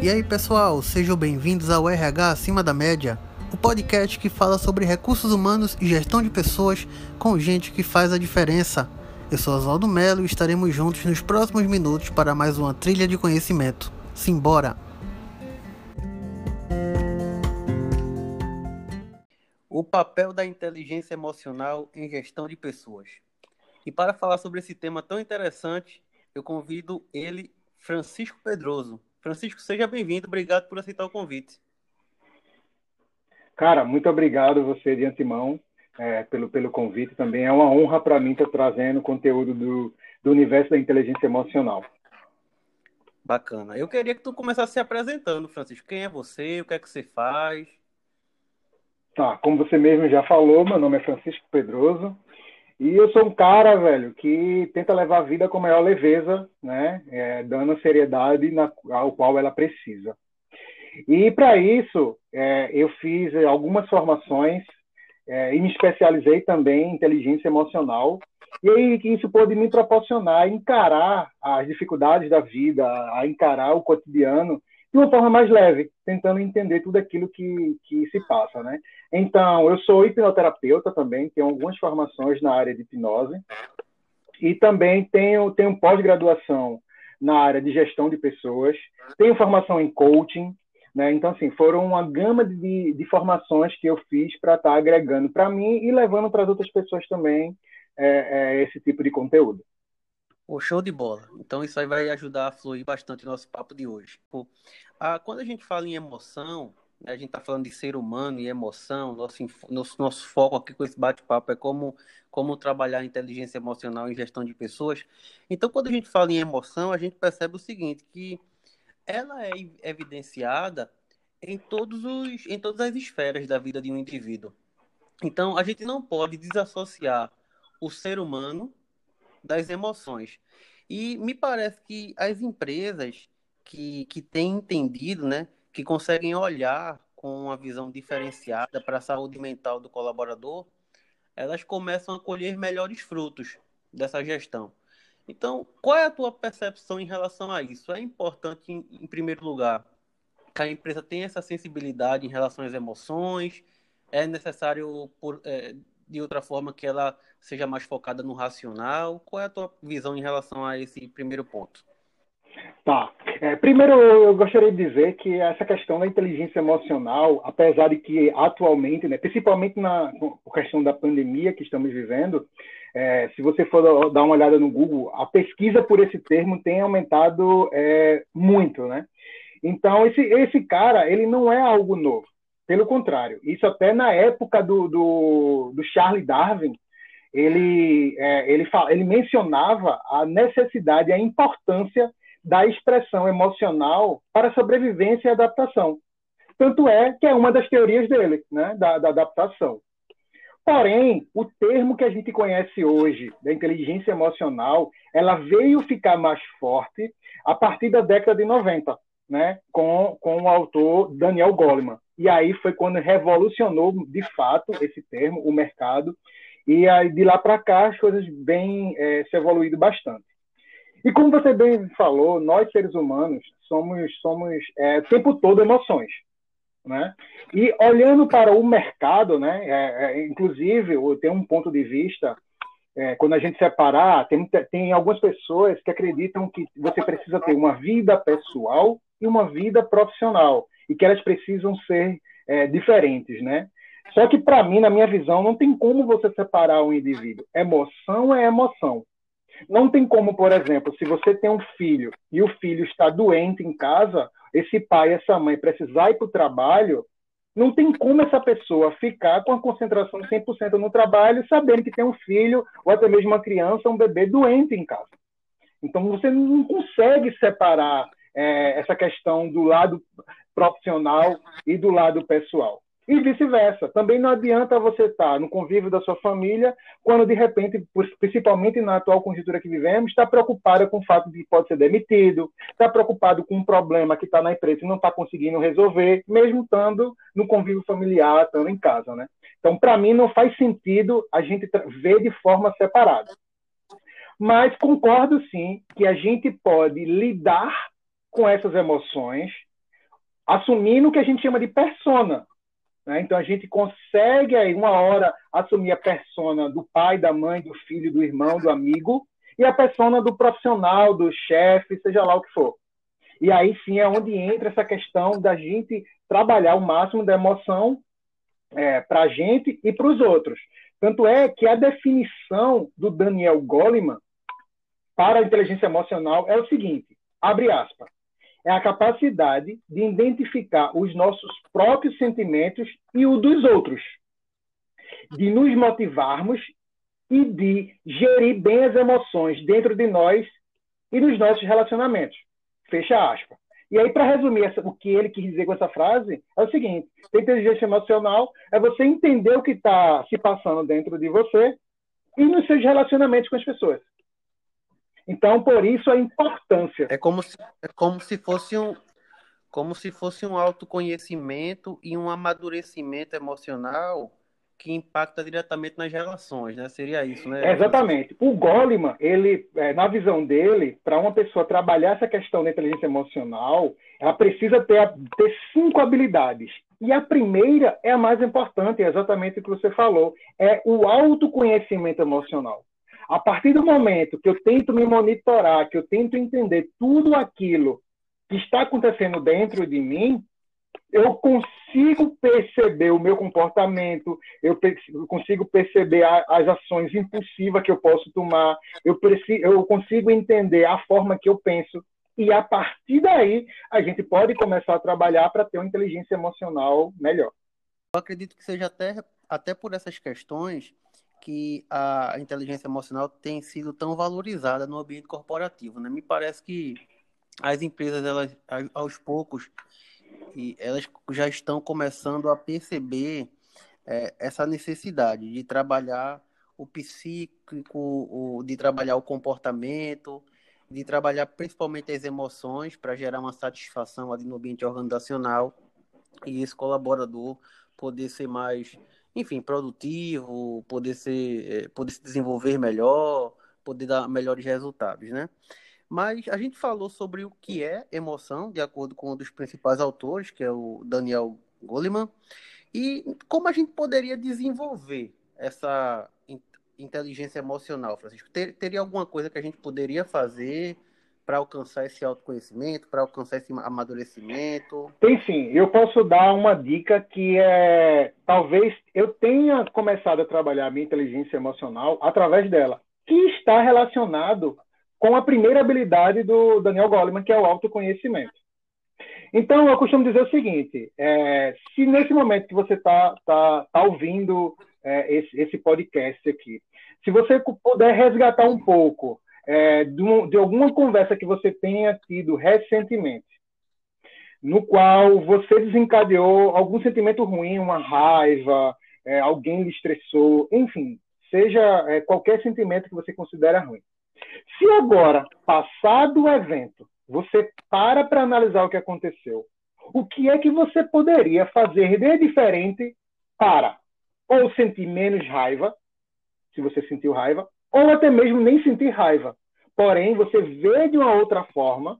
E aí, pessoal, sejam bem-vindos ao RH Acima da Média, o podcast que fala sobre recursos humanos e gestão de pessoas com gente que faz a diferença. Eu sou Oswaldo Melo e estaremos juntos nos próximos minutos para mais uma trilha de conhecimento. Simbora! O papel da inteligência emocional em gestão de pessoas. E para falar sobre esse tema tão interessante, eu convido ele, Francisco Pedroso. Francisco, seja bem-vindo, obrigado por aceitar o convite. Cara, muito obrigado você de antemão é, pelo, pelo convite. Também é uma honra para mim estar trazendo conteúdo do, do universo da inteligência emocional. Bacana. Eu queria que tu começasse se apresentando, Francisco. Quem é você? O que é que você faz? Tá, como você mesmo já falou, meu nome é Francisco Pedroso. E eu sou um cara, velho, que tenta levar a vida com a maior leveza, né? É, dando a seriedade na, ao qual ela precisa. E para isso, é, eu fiz algumas formações é, e me especializei também em inteligência emocional. E aí isso pôde me proporcionar encarar as dificuldades da vida, a encarar o cotidiano de uma forma mais leve, tentando entender tudo aquilo que, que se passa, né? Então, eu sou hipnoterapeuta também, tenho algumas formações na área de hipnose e também tenho, tenho pós-graduação na área de gestão de pessoas, tenho formação em coaching, né? Então, assim, foram uma gama de, de formações que eu fiz para estar tá agregando para mim e levando para as outras pessoas também é, é, esse tipo de conteúdo. Oh, show de bola. Então isso aí vai ajudar a fluir bastante o nosso papo de hoje. Ah, quando a gente fala em emoção, a gente está falando de ser humano e emoção, nosso, nosso, nosso foco aqui com esse bate-papo é como, como trabalhar inteligência emocional em gestão de pessoas. Então, quando a gente fala em emoção, a gente percebe o seguinte, que ela é evidenciada em, todos os, em todas as esferas da vida de um indivíduo. Então, a gente não pode desassociar o ser humano das emoções. E me parece que as empresas que, que têm entendido, né, que conseguem olhar com uma visão diferenciada para a saúde mental do colaborador, elas começam a colher melhores frutos dessa gestão. Então, qual é a tua percepção em relação a isso? É importante, em, primeiro lugar, que a empresa tenha essa sensibilidade em relação às emoções? É necessário, por, é, de outra forma, que ela seja mais focada no racional? Qual é a tua visão em relação a esse primeiro ponto? Tá. É, primeiro, eu gostaria de dizer que essa questão da inteligência emocional, apesar de que atualmente, né, principalmente na questão da pandemia que estamos vivendo, é, se você for dar uma olhada no Google, a pesquisa por esse termo tem aumentado é, muito, né? Então, esse, esse cara, ele não é algo novo. Pelo contrário, isso até na época do, do, do Charles Darwin, ele, é, ele, ele mencionava a necessidade, a importância da expressão emocional para sobrevivência e adaptação. Tanto é que é uma das teorias dele, né, da, da adaptação. Porém, o termo que a gente conhece hoje, da inteligência emocional, ela veio ficar mais forte a partir da década de 90, né, com, com o autor Daniel Goleman. E aí foi quando revolucionou, de fato, esse termo, o mercado. E aí, de lá para cá, as coisas bem é, se evoluído bastante. E como você bem falou, nós seres humanos somos, somos é, o tempo todo emoções. Né? E olhando para o mercado, né, é, é, inclusive, eu tenho um ponto de vista, é, quando a gente separar, tem, tem algumas pessoas que acreditam que você precisa ter uma vida pessoal e uma vida profissional, e que elas precisam ser é, diferentes. Né? Só que, para mim, na minha visão, não tem como você separar o indivíduo. Emoção é emoção. Não tem como, por exemplo, se você tem um filho e o filho está doente em casa, esse pai, essa mãe precisar ir para o trabalho, não tem como essa pessoa ficar com a concentração 100% no trabalho, sabendo que tem um filho ou até mesmo uma criança, um bebê doente em casa. Então você não consegue separar é, essa questão do lado profissional e do lado pessoal. E vice-versa. Também não adianta você estar no convívio da sua família quando, de repente, principalmente na atual conjuntura que vivemos, está preocupada com o fato de que pode ser demitido, está preocupado com um problema que está na empresa e não está conseguindo resolver, mesmo estando no convívio familiar, estando em casa. Né? Então, para mim, não faz sentido a gente ver de forma separada. Mas concordo, sim, que a gente pode lidar com essas emoções assumindo o que a gente chama de persona. Né? Então a gente consegue aí uma hora assumir a persona do pai, da mãe, do filho, do irmão, do amigo e a persona do profissional, do chefe, seja lá o que for. E aí sim é onde entra essa questão da gente trabalhar o máximo da emoção é, para a gente e para os outros. Tanto é que a definição do Daniel Goleman para a inteligência emocional é o seguinte: abre aspas, é a capacidade de identificar os nossos próprios sentimentos e o dos outros, de nos motivarmos e de gerir bem as emoções dentro de nós e nos nossos relacionamentos. Fecha aspas. E aí, para resumir essa, o que ele quis dizer com essa frase, é o seguinte: inteligência emocional é você entender o que está se passando dentro de você e nos seus relacionamentos com as pessoas. Então, por isso a importância. É como se, é como se fosse um como se fosse um autoconhecimento e um amadurecimento emocional que impacta diretamente nas relações, né? Seria isso, né? Exatamente. O Goleman, ele, é, na visão dele, para uma pessoa trabalhar essa questão da inteligência emocional, ela precisa ter, ter cinco habilidades. E a primeira é a mais importante, é exatamente o que você falou, é o autoconhecimento emocional. A partir do momento que eu tento me monitorar, que eu tento entender tudo aquilo que está acontecendo dentro de mim, eu consigo perceber o meu comportamento, eu, consigo perceber as ações impulsivas que eu posso tomar, eu, eu consigo entender a forma que eu penso, e a partir daí a gente pode começar a trabalhar para ter uma inteligência emocional melhor. Eu acredito que seja até, até por essas questões que a inteligência emocional tem sido tão valorizada no ambiente corporativo. Né? Me parece que as empresas, elas, aos poucos, e elas já estão começando a perceber é, essa necessidade de trabalhar o psíquico, o, de trabalhar o comportamento, de trabalhar principalmente as emoções para gerar uma satisfação ali no ambiente organizacional e esse colaborador poder ser mais enfim, produtivo, poder, ser, eh, poder se desenvolver melhor, poder dar melhores resultados, né? Mas a gente falou sobre o que é emoção, de acordo com um dos principais autores, que é o Daniel Goleman, e como a gente poderia desenvolver essa inteligência emocional, Francisco? Ter, teria alguma coisa que a gente poderia fazer para alcançar esse autoconhecimento, para alcançar esse amadurecimento? Tem sim. Eu posso dar uma dica que é talvez eu tenha começado a trabalhar a minha inteligência emocional através dela, que está relacionado com a primeira habilidade do Daniel Goleman, que é o autoconhecimento. Então, eu costumo dizer o seguinte: é, se nesse momento que você está tá, tá ouvindo é, esse, esse podcast aqui, se você puder resgatar um pouco é, de, um, de alguma conversa que você tenha tido recentemente, no qual você desencadeou algum sentimento ruim, uma raiva, é, alguém lhe estressou, enfim, seja é, qualquer sentimento que você considera ruim. Se agora, passado o evento, você para para analisar o que aconteceu, o que é que você poderia fazer de diferente para ou sentir menos raiva, se você sentiu raiva, ou até mesmo nem sentir raiva. Porém, você vê de uma outra forma,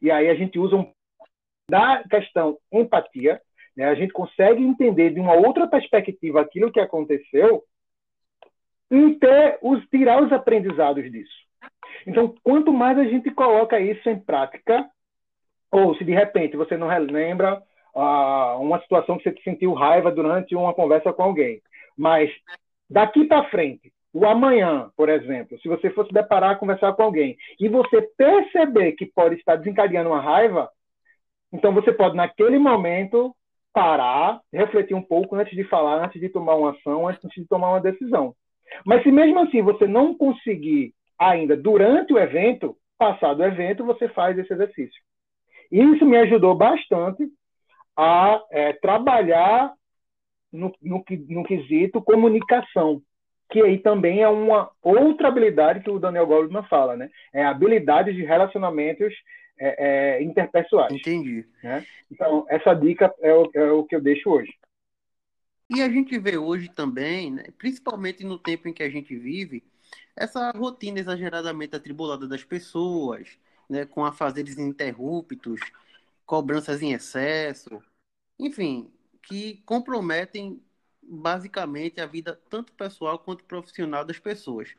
e aí a gente usa um da questão empatia, né? a gente consegue entender de uma outra perspectiva aquilo que aconteceu e ter os, tirar os aprendizados disso. Então, quanto mais a gente coloca isso em prática, ou se de repente você não lembra uh, uma situação que você sentiu raiva durante uma conversa com alguém, mas daqui para frente o amanhã, por exemplo, se você fosse deparar, conversar com alguém, e você perceber que pode estar desencadeando uma raiva, então você pode, naquele momento, parar, refletir um pouco antes de falar, antes de tomar uma ação, antes de tomar uma decisão. Mas se mesmo assim você não conseguir ainda durante o evento, passado o evento, você faz esse exercício. E isso me ajudou bastante a é, trabalhar no, no, no quesito comunicação que aí também é uma outra habilidade que o Daniel Goldman fala, né? É a habilidade de relacionamentos é, é, interpessoais. Entendi. Né? Então, essa dica é o, é o, que eu deixo hoje. E a gente vê hoje também, né, principalmente no tempo em que a gente vive, essa rotina exageradamente atribulada das pessoas, né, com afazeres ininterruptos, cobranças em excesso, enfim, que comprometem basicamente a vida tanto pessoal quanto profissional das pessoas.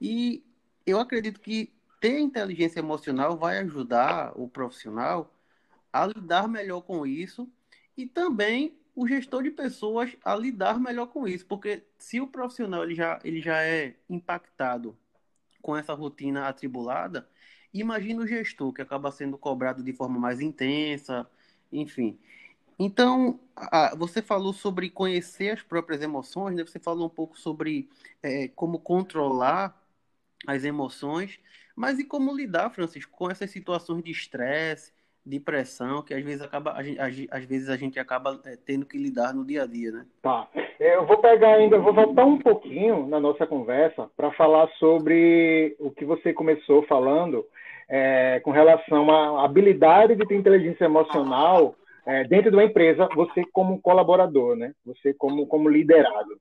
E eu acredito que ter inteligência emocional vai ajudar o profissional a lidar melhor com isso e também o gestor de pessoas a lidar melhor com isso, porque se o profissional ele já, ele já é impactado com essa rotina atribulada, imagina o gestor que acaba sendo cobrado de forma mais intensa, enfim. Então, você falou sobre conhecer as próprias emoções, né? você falou um pouco sobre é, como controlar as emoções, mas e como lidar, Francisco, com essas situações de estresse, de pressão que às vezes acaba às vezes a gente acaba é, tendo que lidar no dia a dia, né? Tá. Eu vou pegar ainda, vou voltar um pouquinho na nossa conversa para falar sobre o que você começou falando é, com relação à habilidade de ter inteligência emocional é, dentro de uma empresa, você como colaborador, né? Você como como liderado.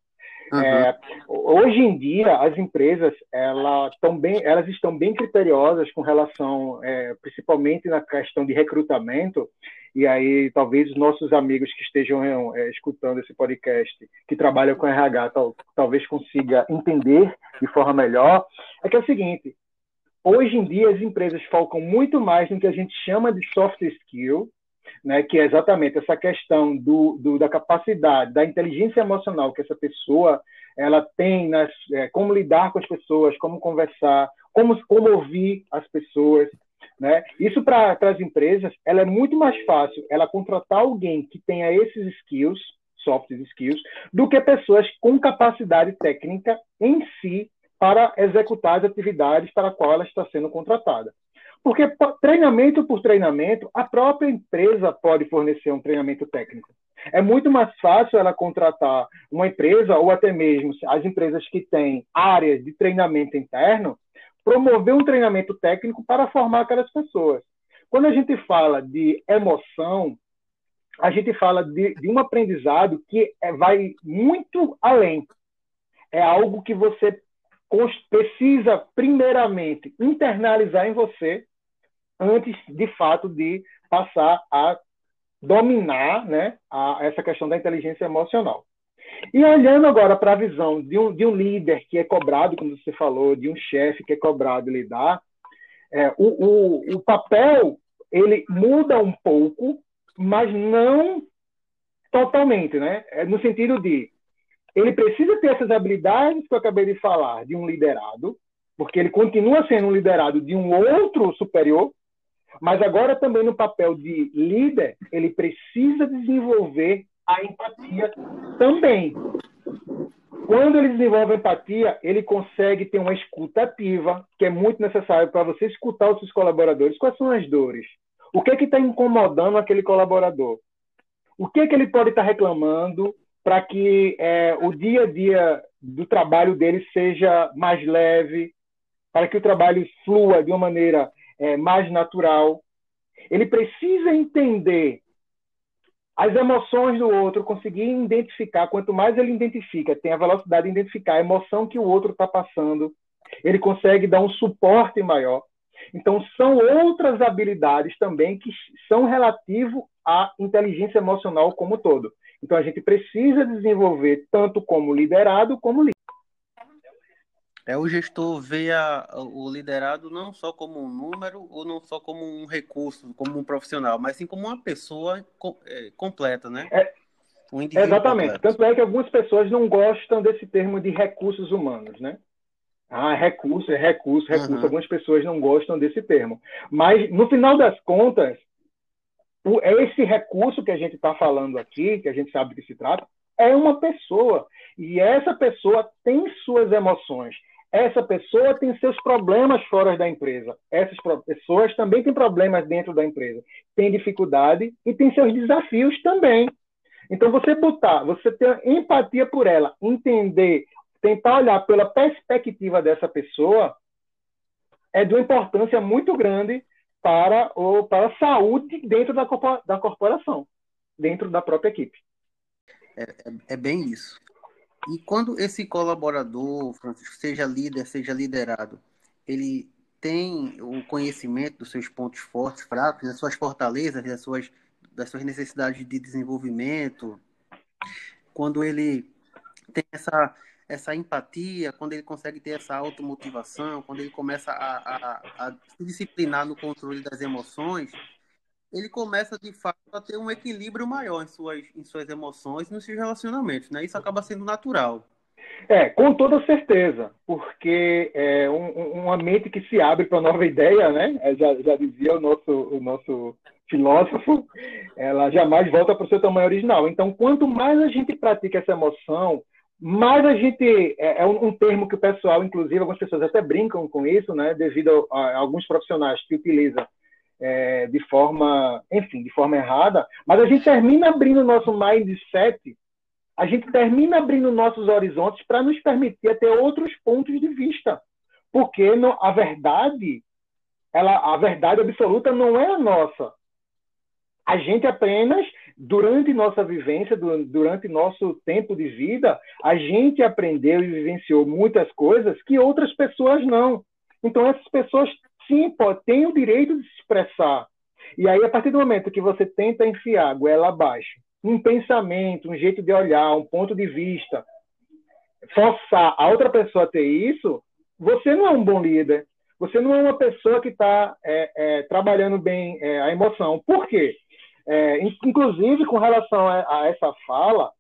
Uhum. É, hoje em dia, as empresas elas, estão bem, elas estão bem criteriosas com relação, é, principalmente na questão de recrutamento, e aí talvez os nossos amigos que estejam é, escutando esse podcast, que trabalham com RH, tal, talvez consiga entender de forma melhor, é que é o seguinte, hoje em dia as empresas focam muito mais no que a gente chama de soft skill, né, que é exatamente essa questão do, do, da capacidade, da inteligência emocional que essa pessoa ela tem, nas, é, como lidar com as pessoas, como conversar, como, como ouvir as pessoas. Né? Isso para as empresas, ela é muito mais fácil ela contratar alguém que tenha esses skills, soft skills, do que pessoas com capacidade técnica em si para executar as atividades para a qual ela está sendo contratada. Porque treinamento por treinamento, a própria empresa pode fornecer um treinamento técnico. É muito mais fácil ela contratar uma empresa, ou até mesmo as empresas que têm áreas de treinamento interno, promover um treinamento técnico para formar aquelas pessoas. Quando a gente fala de emoção, a gente fala de, de um aprendizado que é, vai muito além. É algo que você precisa, primeiramente, internalizar em você antes, de fato, de passar a dominar né, a, essa questão da inteligência emocional. E olhando agora para a visão de um, de um líder que é cobrado, como você falou, de um chefe que é cobrado lidar, é, o, o, o papel ele muda um pouco, mas não totalmente, né? É no sentido de ele precisa ter essas habilidades que eu acabei de falar de um liderado, porque ele continua sendo um liderado de um outro superior, mas agora também no papel de líder, ele precisa desenvolver a empatia também. Quando ele desenvolve a empatia, ele consegue ter uma escuta ativa, que é muito necessário para você escutar os seus colaboradores. Quais são as dores? O que é que está incomodando aquele colaborador? O que é que ele pode estar tá reclamando para que é, o dia a dia do trabalho dele seja mais leve, para que o trabalho flua de uma maneira é, mais natural. Ele precisa entender as emoções do outro, conseguir identificar. Quanto mais ele identifica, tem a velocidade de identificar a emoção que o outro está passando, ele consegue dar um suporte maior. Então, são outras habilidades também que são relativo à inteligência emocional como um todo. Então, a gente precisa desenvolver tanto como liderado como líder. É o gestor ver a, o liderado não só como um número ou não só como um recurso, como um profissional, mas sim como uma pessoa é, completa, né? É, um exatamente. Completo. Tanto é que algumas pessoas não gostam desse termo de recursos humanos, né? Ah, recurso, é recurso, recurso. Uhum. Algumas pessoas não gostam desse termo. Mas, no final das contas, o, esse recurso que a gente está falando aqui, que a gente sabe que se trata, é uma pessoa. E essa pessoa tem suas emoções. Essa pessoa tem seus problemas fora da empresa. Essas pessoas também têm problemas dentro da empresa. Tem dificuldade e tem seus desafios também. Então, você botar, você ter empatia por ela, entender, tentar olhar pela perspectiva dessa pessoa, é de uma importância muito grande para, o, para a saúde dentro da, da corporação, dentro da própria equipe. É, é, é bem isso. E quando esse colaborador, Francisco, seja líder, seja liderado, ele tem o conhecimento dos seus pontos fortes, fracos, das suas fortalezas, das suas, das suas necessidades de desenvolvimento, quando ele tem essa, essa empatia, quando ele consegue ter essa automotivação, quando ele começa a, a, a se disciplinar no controle das emoções, ele começa de fato a ter um equilíbrio maior em suas, em suas emoções e nos seus relacionamentos, né? Isso acaba sendo natural. É, com toda certeza, porque é um, uma mente que se abre para nova ideia, né? É, já, já dizia o nosso, o nosso filósofo, ela jamais volta para o seu tamanho original. Então, quanto mais a gente pratica essa emoção, mais a gente é, é um, um, termo que o pessoal, inclusive, algumas pessoas até brincam com isso, né? Devido a, a alguns profissionais que utilizam é, de forma, enfim, de forma errada, mas a gente termina abrindo o nosso mindset a gente termina abrindo nossos horizontes para nos permitir ter outros pontos de vista. Porque não, a verdade, ela, a verdade absoluta não é a nossa. A gente apenas, durante nossa vivência, durante nosso tempo de vida, a gente aprendeu e vivenciou muitas coisas que outras pessoas não. Então, essas pessoas, sim, têm o direito de se expressar. E aí, a partir do momento que você tenta enfiar a goela abaixo um pensamento, um jeito de olhar, um ponto de vista, forçar a outra pessoa a ter isso, você não é um bom líder. Você não é uma pessoa que está é, é, trabalhando bem é, a emoção. Por quê? É, inclusive, com relação a, a, essa fala,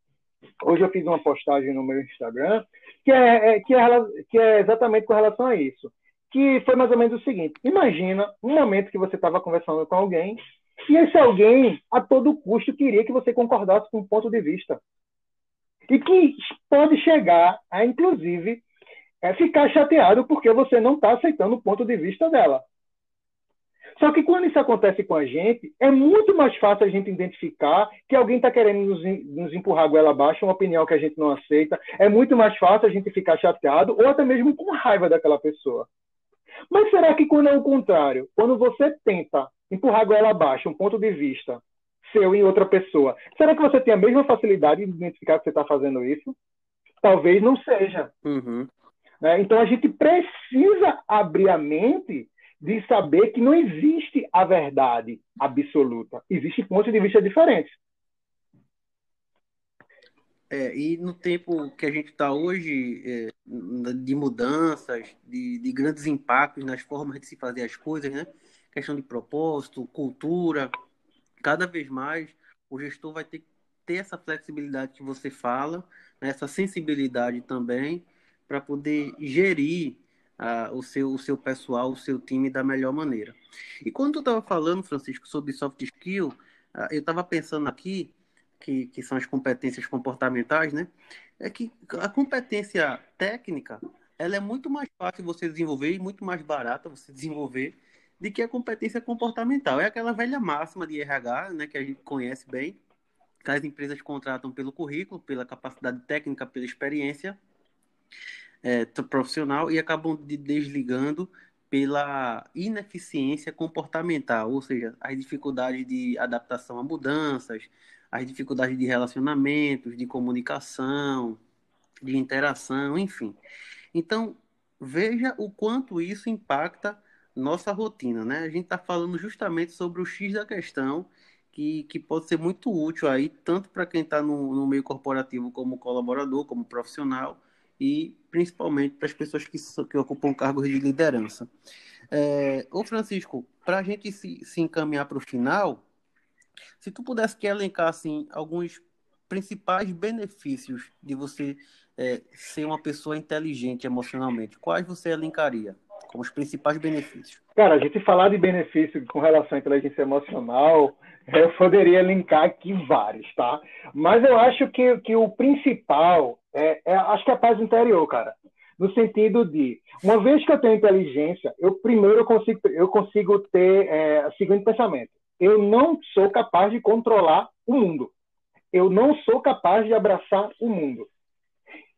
hoje eu fiz uma postagem no meu Instagram que é, é que, é, que é exatamente com relação a isso. Que foi mais ou menos o seguinte: imagina um momento que você estava conversando com alguém e esse alguém, a todo custo, queria que você concordasse com um ponto de vista. E que pode chegar a, inclusive, é, ficar chateado porque você não está aceitando o ponto de vista dela. Só que quando isso acontece com a gente, é muito mais fácil a gente identificar que alguém está querendo nos, nos empurrar a goela abaixo, uma opinião que a gente não aceita. É muito mais fácil a gente ficar chateado ou até mesmo com raiva daquela pessoa. Mas será que quando é o contrário? Quando você tenta empurrar a goela abaixo, um ponto de vista seu em outra pessoa, será que você tem a mesma facilidade de identificar que você está fazendo isso? Talvez não seja. Uhum. Né? Então a gente precisa abrir a mente de saber que não existe a verdade absoluta. Existem pontos de vista diferentes. É, e no tempo que a gente está hoje, é, de mudanças, de, de, grandes impactos nas formas de se fazer as coisas, né? questão de propósito, cultura. Cada vez mais o gestor vai ter que ter essa flexibilidade que você fala, né, essa sensibilidade também, para poder gerir uh, o, seu, o seu pessoal, o seu time da melhor maneira. E quando eu estava falando, Francisco, sobre soft skill, uh, eu estava pensando aqui, que, que são as competências comportamentais, né? É que a competência técnica, ela é muito mais fácil você desenvolver e muito mais barata você desenvolver de que a competência comportamental é aquela velha máxima de RH, né, que a gente conhece bem, que as empresas contratam pelo currículo, pela capacidade técnica, pela experiência é, profissional e acabam de desligando pela ineficiência comportamental, ou seja, as dificuldades de adaptação a mudanças, as dificuldades de relacionamentos, de comunicação, de interação, enfim. Então, veja o quanto isso impacta nossa rotina, né? A gente está falando justamente sobre o X da questão, que, que pode ser muito útil aí, tanto para quem está no, no, meio corporativo como colaborador, como profissional, e principalmente para as pessoas que, que ocupam cargos de liderança. É, ô Francisco, para a gente se, se encaminhar para o final, se tu pudesse que elencar assim, alguns principais benefícios de você é, ser uma pessoa inteligente emocionalmente, quais você elencaria? como os principais benefícios? Cara, a gente falar de benefício com relação à inteligência emocional, eu poderia linkar aqui vários, tá? Mas eu acho que, que o principal é, é, acho que é a paz interior, cara. No sentido de, uma vez que eu tenho inteligência, eu primeiro consigo, eu consigo ter é, o seguinte pensamento: eu não sou capaz de controlar o mundo. Eu não sou capaz de abraçar o mundo.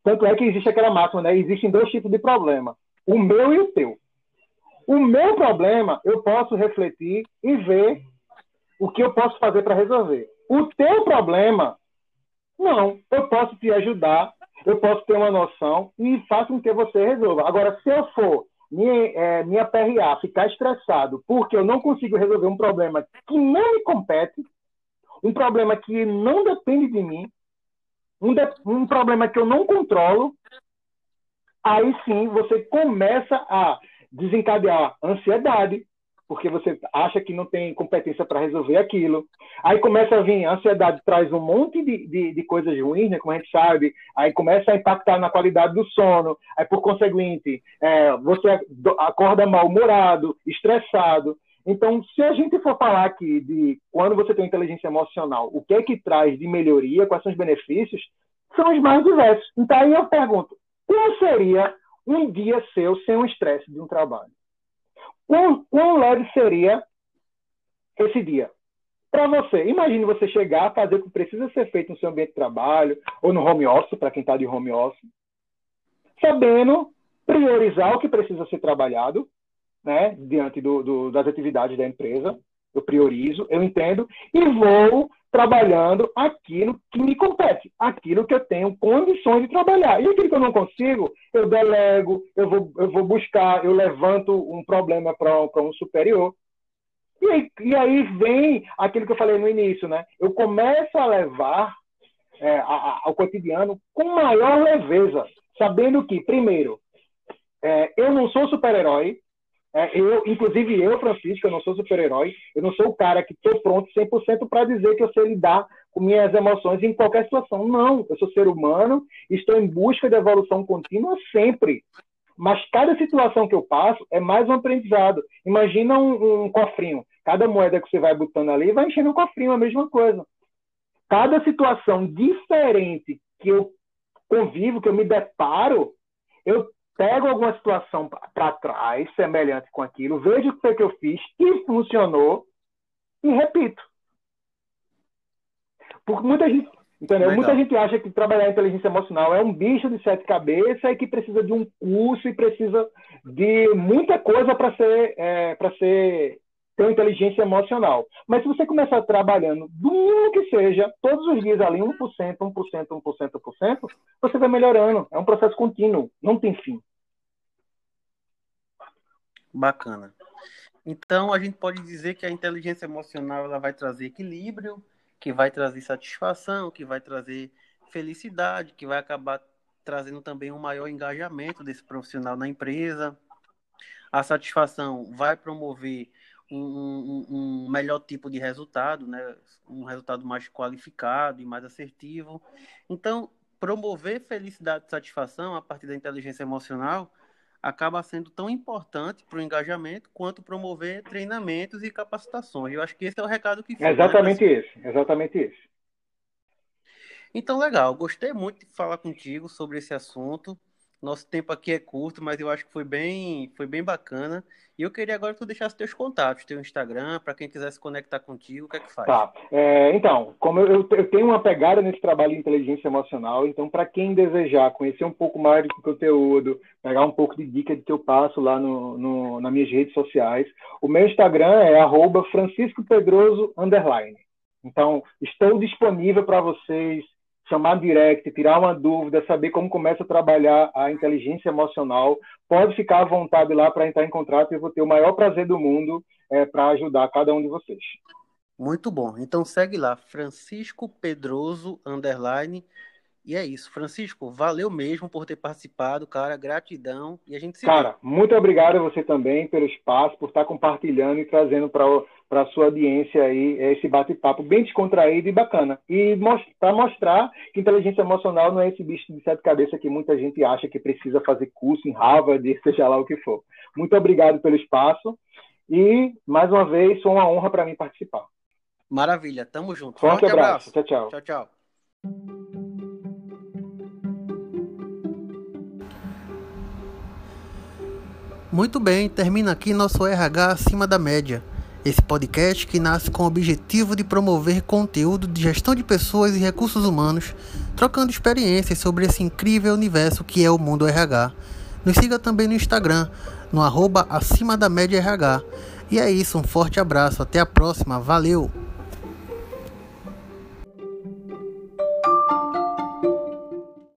Tanto é que existe aquela máxima, né? Existem dois tipos de problema: o meu e o teu. O meu problema, eu posso refletir e ver o que eu posso fazer para resolver. O teu problema, não. Eu posso te ajudar, eu posso ter uma noção e faço com que você resolva. Agora, se eu for minha, é, minha PRA ficar estressado porque eu não consigo resolver um problema que não me compete, um problema que não depende de mim, um, de, um problema que eu não controlo, aí sim você começa a desencadear ansiedade, porque você acha que não tem competência para resolver aquilo. Aí começa a vir, a ansiedade traz um monte de, de, de, coisas ruins, né, como a gente sabe, aí começa a impactar na qualidade do sono, aí por conseguinte, é, você acorda mal-humorado, estressado. Então, se a gente for falar aqui de quando você tem inteligência emocional, o que é que traz de melhoria, quais são os benefícios, são os mais diversos. Então, aí eu pergunto, qual seria um dia seu sem o estresse de um trabalho? Quão, quão leve seria esse dia? Para você, imagine você chegar a fazer o que precisa ser feito no seu ambiente de trabalho, ou no home office, para quem está de home office, sabendo priorizar o que precisa ser trabalhado, né, diante do, do, das atividades da empresa. Eu priorizo, eu entendo, e vou trabalhando aquilo que me compete, aquilo que eu tenho condições de trabalhar. E aquilo que eu não consigo, eu delego, eu vou, eu vou buscar, eu levanto um problema para um superior. E aí, e aí, vem aquilo que eu falei no início, né? Eu começo a levar é, a, a, ao cotidiano com maior leveza, sabendo que, primeiro, é, eu não sou super-herói, é, eu, inclusive eu, Francisco, eu não sou super-herói, eu não sou o cara que estou pronto 100% para dizer que eu sei lidar com minhas emoções em qualquer situação. Não, eu sou ser humano, estou em busca de evolução contínua sempre. Mas cada situação que eu passo é mais um aprendizado. Imagina um, um cofrinho. Cada moeda que você vai botando ali vai enchendo um cofrinho, a mesma coisa. Cada situação diferente que eu convivo, que eu me deparo, eu pego alguma situação para trás, semelhante com aquilo, vejo o que foi que eu fiz, que funcionou, e repito. Porque muita gente, entendeu? Muita gente acha que trabalhar inteligência emocional é um bicho de sete cabeças e que precisa de um curso e precisa de muita coisa para ser, é, para ser ter inteligência emocional. Mas se você começar trabalhando, do mínimo que seja, todos os dias ali, 1%, 1%, 1%, 1%, você vai melhorando. É um processo contínuo, não tem fim. Bacana. Então, a gente pode dizer que a inteligência emocional ela vai trazer equilíbrio, que vai trazer satisfação, que vai trazer felicidade, que vai acabar trazendo também um maior engajamento desse profissional na empresa. A satisfação vai promover um, um, um, melhor tipo de resultado, né? um resultado mais qualificado e mais assertivo. Então, promover felicidade e satisfação a partir da inteligência emocional acaba sendo tão importante para o engajamento quanto promover treinamentos e capacitações. Eu acho que esse é o recado que fica. Né, exatamente né? esse, exatamente esse. Então, legal. Gostei muito de falar contigo sobre esse assunto. Nosso tempo aqui é curto, mas eu acho que foi bem, foi bem bacana. E eu queria agora que tu deixasse teus contatos, teu Instagram, para quem quiser se conectar contigo, o que é que faz? Tá. É, então, como eu, eu, tenho uma pegada nesse trabalho de inteligência emocional, então para quem desejar conhecer um pouco mais do conteúdo, pegar um pouco de dica de que eu passo lá no, no nas minhas redes sociais, o meu Instagram é arroba Francisco Pedroso underline. Então, estou disponível para vocês chamar direct, tirar uma dúvida, saber como começa a trabalhar a inteligência emocional, pode ficar à vontade lá para entrar em contato e eu vou ter o maior prazer do mundo é, para ajudar cada um de vocês. Muito bom. Então segue lá, Francisco Pedroso, underline. E é isso. Francisco, valeu mesmo por ter participado, cara. Gratidão. E a gente se Cara, vê. muito obrigado a você também pelo espaço, por estar compartilhando e trazendo para a sua audiência aí esse bate-papo bem descontraído e bacana. E para mostrar que inteligência emocional não é esse bicho de sete cabeças que muita gente acha que precisa fazer curso em Harvard, seja lá o que for. Muito obrigado pelo espaço e, mais uma vez, foi uma honra para mim participar. Maravilha, tamo junto. Forte, Forte abraço. abraço. Tchau, tchau. Tchau, tchau. Muito bem, termina aqui nosso RH acima da média. Esse podcast que nasce com o objetivo de promover conteúdo de gestão de pessoas e recursos humanos, trocando experiências sobre esse incrível universo que é o mundo RH. Nos siga também no Instagram, no arroba acima da média RH. E é isso, um forte abraço, até a próxima, valeu!